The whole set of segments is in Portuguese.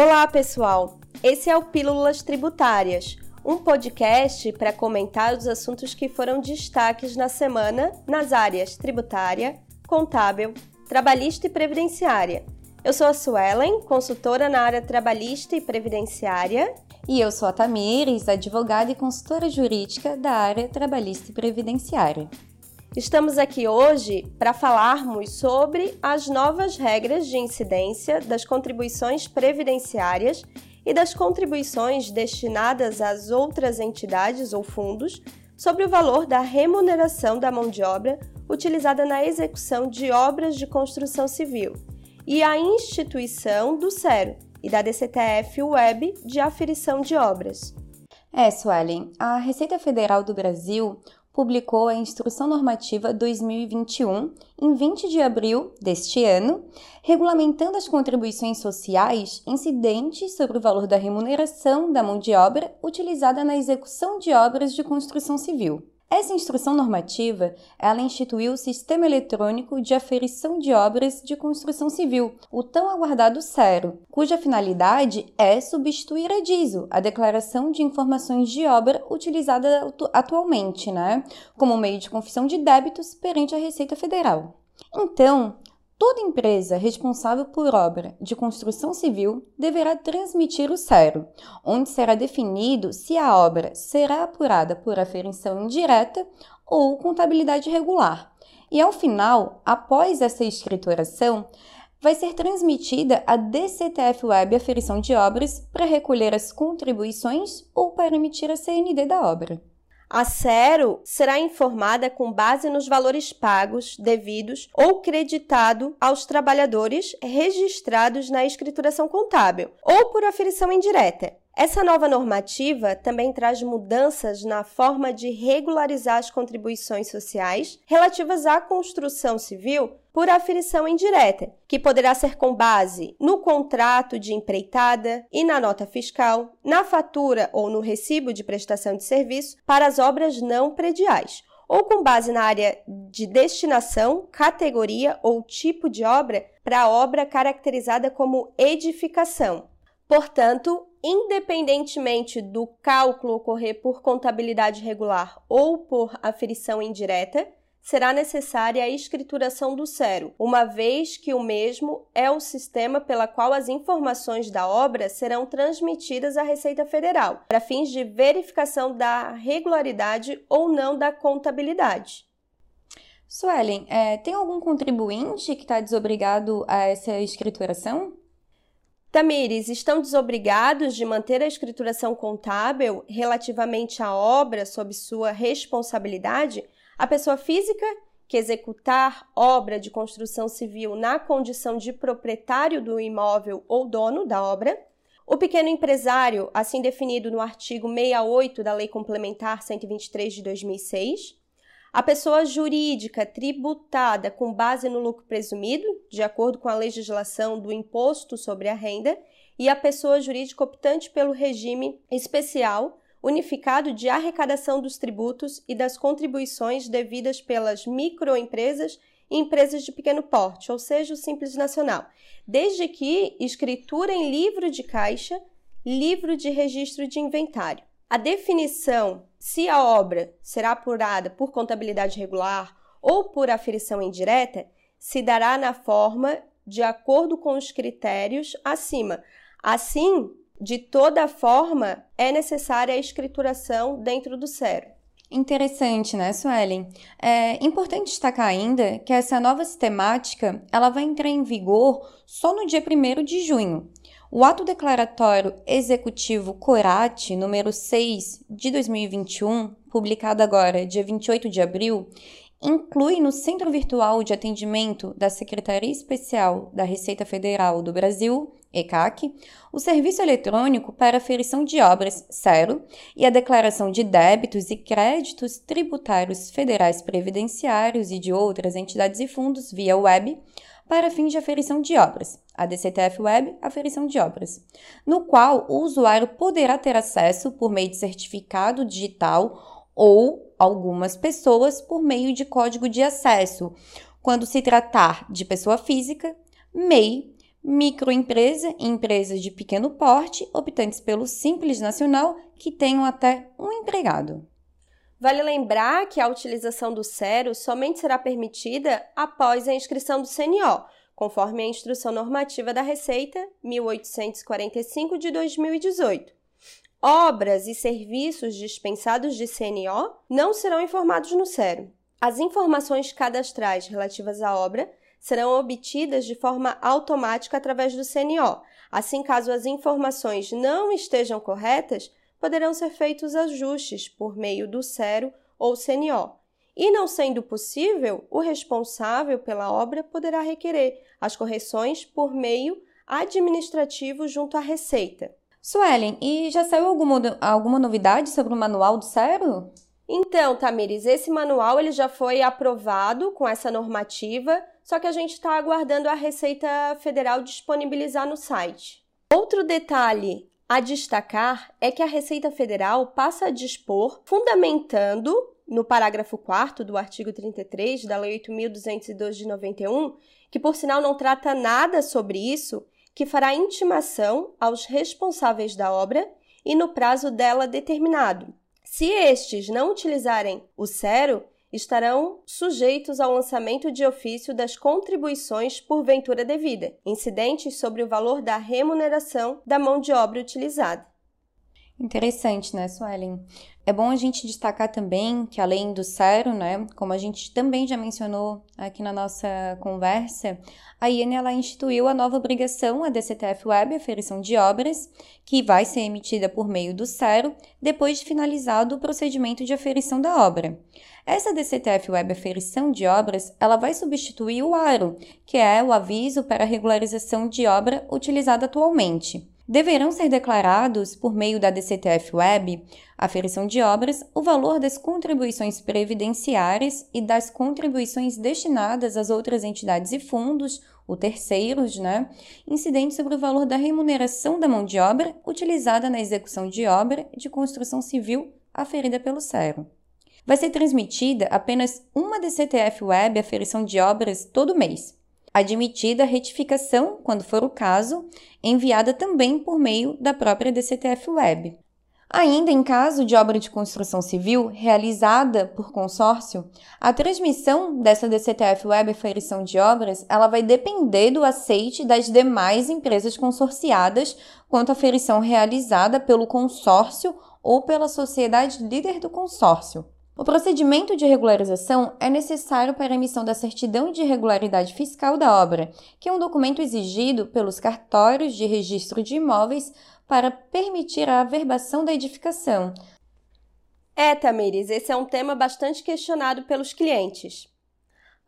Olá, pessoal! Esse é o Pílulas Tributárias, um podcast para comentar os assuntos que foram destaques na semana nas áreas tributária, contábil, trabalhista e previdenciária. Eu sou a Suelen, consultora na área trabalhista e previdenciária. E eu sou a Tamires, advogada e consultora jurídica da área trabalhista e previdenciária. Estamos aqui hoje para falarmos sobre as novas regras de incidência das contribuições previdenciárias e das contribuições destinadas às outras entidades ou fundos sobre o valor da remuneração da mão de obra utilizada na execução de obras de construção civil e a instituição do CERO, e da DCTF Web de aferição de obras. É, Suelen, a Receita Federal do Brasil publicou a Instrução Normativa 2021 em 20 de abril deste ano, regulamentando as contribuições sociais incidentes sobre o valor da remuneração da mão de obra utilizada na execução de obras de construção civil. Essa instrução normativa, ela instituiu o Sistema Eletrônico de Aferição de Obras de Construção Civil, o tão aguardado CERO, cuja finalidade é substituir a DISO, a Declaração de Informações de Obra utilizada atualmente, né, como meio de confissão de débitos perante a Receita Federal. Então, Toda empresa responsável por obra de construção civil deverá transmitir o CERO, onde será definido se a obra será apurada por aferição indireta ou contabilidade regular. E ao final, após essa escrituração, vai ser transmitida a DCTF Web Aferição de Obras para recolher as contribuições ou para emitir a CND da obra. A Cero será informada com base nos valores pagos, devidos ou creditado aos trabalhadores registrados na escrituração contábil ou por aferição indireta. Essa nova normativa também traz mudanças na forma de regularizar as contribuições sociais relativas à construção civil por aferição indireta, que poderá ser com base no contrato de empreitada e na nota fiscal, na fatura ou no recibo de prestação de serviço para as obras não prediais, ou com base na área de destinação, categoria ou tipo de obra para a obra caracterizada como edificação. Portanto, independentemente do cálculo ocorrer por contabilidade regular ou por aferição indireta, será necessária a escrituração do CERO, uma vez que o mesmo é o sistema pela qual as informações da obra serão transmitidas à Receita Federal, para fins de verificação da regularidade ou não da contabilidade. Suelen, é, tem algum contribuinte que está desobrigado a essa escrituração? Tamires, estão desobrigados de manter a escrituração contábil relativamente à obra sob sua responsabilidade? A pessoa física que executar obra de construção civil na condição de proprietário do imóvel ou dono da obra, o pequeno empresário, assim definido no artigo 68 da Lei Complementar 123 de 2006, a pessoa jurídica tributada com base no lucro presumido, de acordo com a legislação do imposto sobre a renda, e a pessoa jurídica optante pelo regime especial unificado de arrecadação dos tributos e das contribuições devidas pelas microempresas e empresas de pequeno porte, ou seja, o Simples Nacional, desde que escritura em livro de caixa, livro de registro de inventário. A definição se a obra será apurada por contabilidade regular ou por aferição indireta se dará na forma de acordo com os critérios acima. Assim, de toda forma, é necessária a escrituração dentro do CERO. Interessante, né, Suelen? É importante destacar ainda que essa nova sistemática ela vai entrar em vigor só no dia 1 de junho. O ato declaratório executivo CORAT número 6 de 2021, publicado agora, dia 28 de abril, inclui no Centro Virtual de Atendimento da Secretaria Especial da Receita Federal do Brasil, ECAC, o serviço eletrônico para aferição de obras SERO e a declaração de débitos e créditos tributários federais previdenciários e de outras entidades e fundos via web para fins de aferição de obras, a DCTF Web Aferição de Obras, no qual o usuário poderá ter acesso por meio de certificado digital ou algumas pessoas por meio de código de acesso, quando se tratar de pessoa física, MEI, microempresa e empresas de pequeno porte, optantes pelo Simples Nacional, que tenham até um empregado. Vale lembrar que a utilização do SERO somente será permitida após a inscrição do CNO, conforme a Instrução Normativa da Receita 1845 de 2018. Obras e serviços dispensados de CNO não serão informados no SERO. As informações cadastrais relativas à obra serão obtidas de forma automática através do CNO. Assim, caso as informações não estejam corretas, poderão ser feitos ajustes por meio do SERO ou CNO. E não sendo possível, o responsável pela obra poderá requerer as correções por meio administrativo junto à Receita. Suelen, e já saiu alguma, alguma novidade sobre o manual do SERO? Então, Tamires, esse manual ele já foi aprovado com essa normativa, só que a gente está aguardando a Receita Federal disponibilizar no site. Outro detalhe a destacar é que a Receita Federal passa a dispor, fundamentando no parágrafo 4 do artigo 33 da Lei 8.202 de 91, que por sinal não trata nada sobre isso, que fará intimação aos responsáveis da obra e no prazo dela determinado. Se estes não utilizarem o SERO, estarão sujeitos ao lançamento de ofício das contribuições por ventura devida, incidentes sobre o valor da remuneração da mão de obra utilizada. Interessante, né, Suelen? É bom a gente destacar também que além do SERO, né, como a gente também já mencionou aqui na nossa conversa, a IEN ela instituiu a nova obrigação, a DCTF Web, aferição de obras, que vai ser emitida por meio do SERO depois de finalizado o procedimento de aferição da obra. Essa DCTF Web Aferição de Obras, ela vai substituir o ARO, que é o aviso para regularização de obra utilizado atualmente deverão ser declarados, por meio da DCTF Web, aferição de obras, o valor das contribuições previdenciárias e das contribuições destinadas às outras entidades e fundos, ou terceiros, né, incidentes sobre o valor da remuneração da mão de obra utilizada na execução de obra de construção civil aferida pelo CERO. Vai ser transmitida apenas uma DCTF Web aferição de obras todo mês, admitida a retificação, quando for o caso, enviada também por meio da própria DCTF Web. Ainda em caso de obra de construção civil realizada por consórcio, a transmissão dessa DCTF Web aferição de obras, ela vai depender do aceite das demais empresas consorciadas quanto à aferição realizada pelo consórcio ou pela sociedade líder do consórcio. O procedimento de regularização é necessário para a emissão da certidão de regularidade fiscal da obra, que é um documento exigido pelos cartórios de registro de imóveis para permitir a averbação da edificação. É, Tamires, esse é um tema bastante questionado pelos clientes.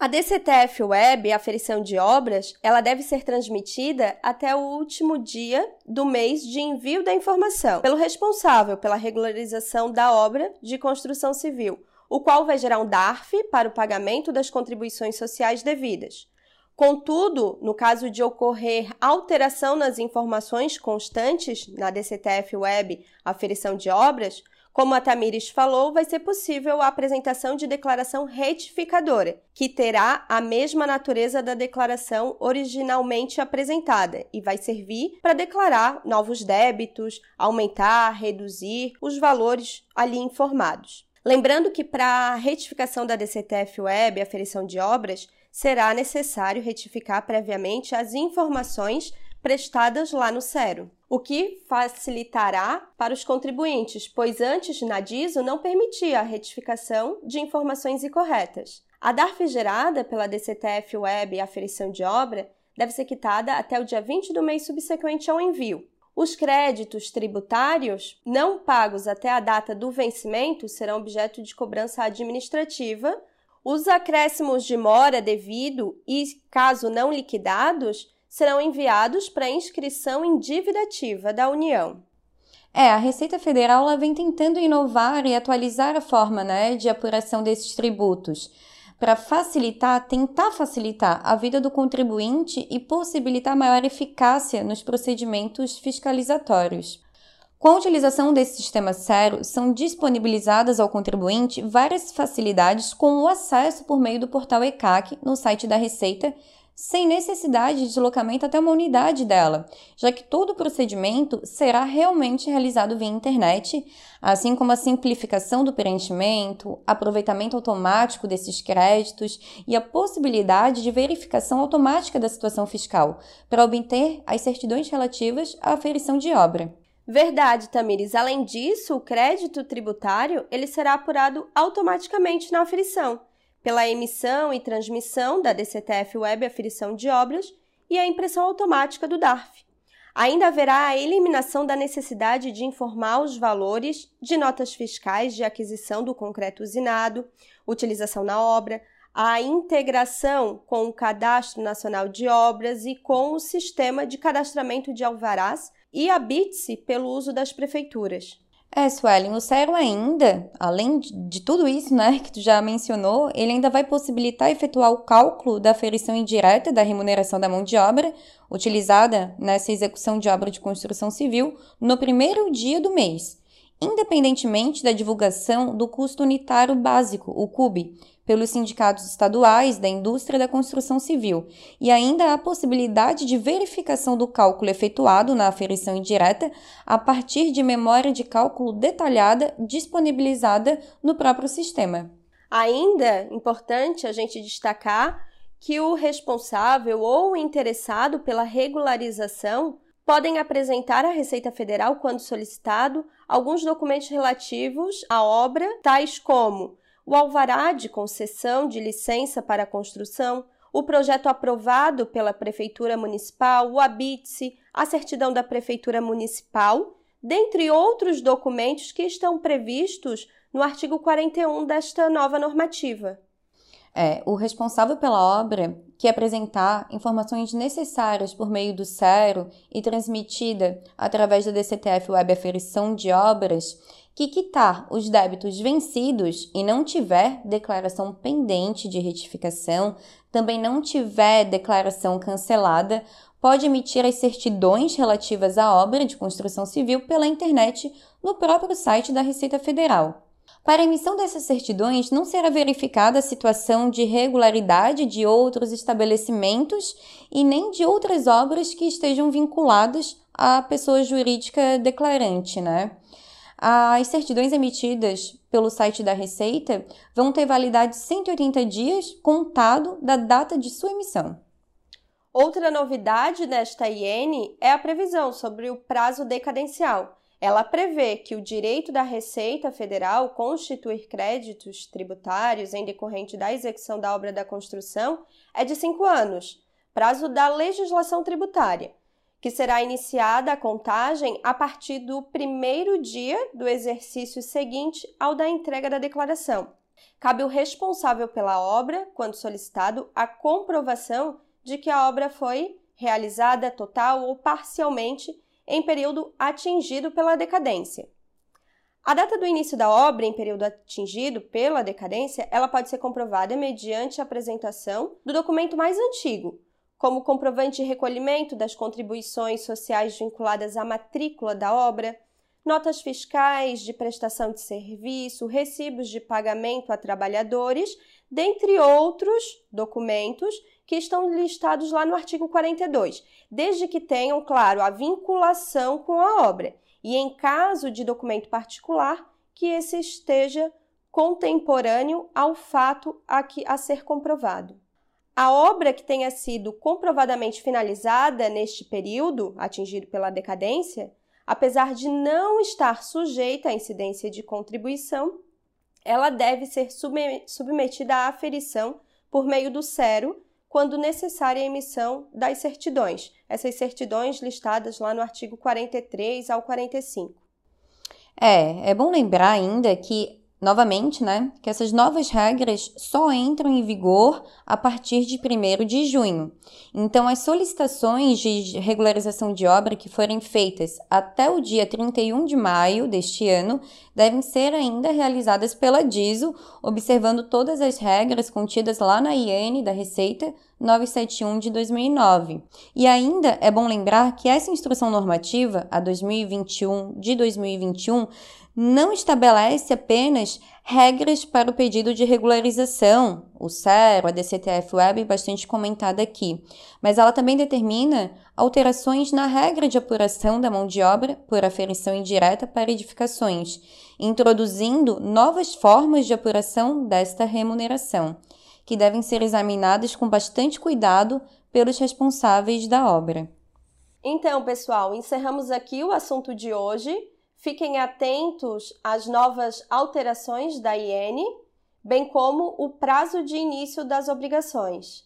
A DCTF Web, a aferição de obras, ela deve ser transmitida até o último dia do mês de envio da informação pelo responsável pela regularização da obra de construção civil, o qual vai gerar um DARF para o pagamento das contribuições sociais devidas. Contudo, no caso de ocorrer alteração nas informações constantes na DCTF Web, aferição de obras, como a Tamires falou, vai ser possível a apresentação de declaração retificadora, que terá a mesma natureza da declaração originalmente apresentada e vai servir para declarar novos débitos, aumentar, reduzir os valores ali informados. Lembrando que para a retificação da DCTF Web, aferição de obras, será necessário retificar previamente as informações prestadas lá no SERO, o que facilitará para os contribuintes, pois antes na DISO não permitia a retificação de informações incorretas. A DARF gerada pela DCTF Web Aferição de Obra deve ser quitada até o dia 20 do mês subsequente ao envio. Os créditos tributários não pagos até a data do vencimento serão objeto de cobrança administrativa. Os acréscimos de mora devido e, caso não liquidados, serão enviados para inscrição em dívida ativa da União. É, a Receita Federal vem tentando inovar e atualizar a forma né, de apuração desses tributos para facilitar, tentar facilitar a vida do contribuinte e possibilitar maior eficácia nos procedimentos fiscalizatórios. Com a utilização desse sistema SERO, são disponibilizadas ao contribuinte várias facilidades com o acesso por meio do portal ECAC no site da Receita sem necessidade de deslocamento até uma unidade dela, já que todo o procedimento será realmente realizado via internet, assim como a simplificação do preenchimento, aproveitamento automático desses créditos e a possibilidade de verificação automática da situação fiscal para obter as certidões relativas à aferição de obra. Verdade, Tamires. Além disso, o crédito tributário ele será apurado automaticamente na aferição pela emissão e transmissão da DCTF Web Aferição de Obras e a impressão automática do DARF. Ainda haverá a eliminação da necessidade de informar os valores de notas fiscais de aquisição do concreto usinado, utilização na obra, a integração com o Cadastro Nacional de Obras e com o Sistema de Cadastramento de Alvarás e a BITSE pelo uso das prefeituras. É, Suelen, o Cero ainda, além de tudo isso, né, que tu já mencionou, ele ainda vai possibilitar efetuar o cálculo da aferição indireta da remuneração da mão de obra utilizada nessa execução de obra de construção civil no primeiro dia do mês, independentemente da divulgação do custo unitário básico, o CUB, pelos sindicatos estaduais da indústria da construção civil, e ainda a possibilidade de verificação do cálculo efetuado na aferição indireta a partir de memória de cálculo detalhada disponibilizada no próprio sistema. Ainda importante a gente destacar que o responsável ou o interessado pela regularização podem apresentar à Receita Federal, quando solicitado, alguns documentos relativos à obra, tais como o alvará de concessão de licença para construção, o projeto aprovado pela Prefeitura Municipal, o ABITSE, a certidão da Prefeitura Municipal, dentre outros documentos que estão previstos no artigo 41 desta nova normativa. É, o responsável pela obra que apresentar informações necessárias por meio do SERO e transmitida através da DCTF Web Aferição de Obras que quitar os débitos vencidos e não tiver declaração pendente de retificação, também não tiver declaração cancelada, pode emitir as certidões relativas à obra de construção civil pela internet no próprio site da Receita Federal. Para a emissão dessas certidões, não será verificada a situação de regularidade de outros estabelecimentos e nem de outras obras que estejam vinculadas à pessoa jurídica declarante, né? As certidões emitidas pelo site da Receita vão ter validade de 180 dias contado da data de sua emissão. Outra novidade nesta IN é a previsão sobre o prazo decadencial. Ela prevê que o direito da Receita Federal constituir créditos tributários em decorrente da execução da obra da construção é de cinco anos, prazo da legislação tributária que será iniciada a contagem a partir do primeiro dia do exercício seguinte ao da entrega da declaração. Cabe ao responsável pela obra, quando solicitado, a comprovação de que a obra foi realizada total ou parcialmente em período atingido pela decadência. A data do início da obra em período atingido pela decadência, ela pode ser comprovada mediante a apresentação do documento mais antigo, como comprovante de recolhimento das contribuições sociais vinculadas à matrícula da obra, notas fiscais de prestação de serviço, recibos de pagamento a trabalhadores, dentre outros documentos que estão listados lá no artigo 42, desde que tenham, claro, a vinculação com a obra e, em caso de documento particular, que esse esteja contemporâneo ao fato a, que, a ser comprovado. A obra que tenha sido comprovadamente finalizada neste período atingido pela decadência, apesar de não estar sujeita à incidência de contribuição, ela deve ser submetida à aferição por meio do CERO, quando necessária a emissão das certidões. Essas certidões listadas lá no artigo 43 ao 45. É, é bom lembrar ainda que novamente, né, que essas novas regras só entram em vigor a partir de 1 de junho. Então, as solicitações de regularização de obra que forem feitas até o dia 31 de maio deste ano devem ser ainda realizadas pela DISO, observando todas as regras contidas lá na IN da Receita 971 de 2009. E ainda é bom lembrar que essa instrução normativa, a 2021 de 2021, não estabelece apenas regras para o pedido de regularização, o CERO, a DCTF Web, bastante comentada aqui, mas ela também determina alterações na regra de apuração da mão de obra por aferição indireta para edificações, introduzindo novas formas de apuração desta remuneração, que devem ser examinadas com bastante cuidado pelos responsáveis da obra. Então, pessoal, encerramos aqui o assunto de hoje. Fiquem atentos às novas alterações da IN, bem como o prazo de início das obrigações.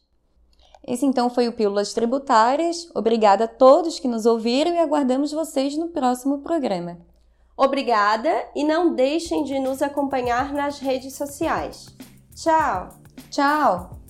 Esse então foi o Pílulas Tributárias. Obrigada a todos que nos ouviram e aguardamos vocês no próximo programa. Obrigada e não deixem de nos acompanhar nas redes sociais. Tchau! Tchau!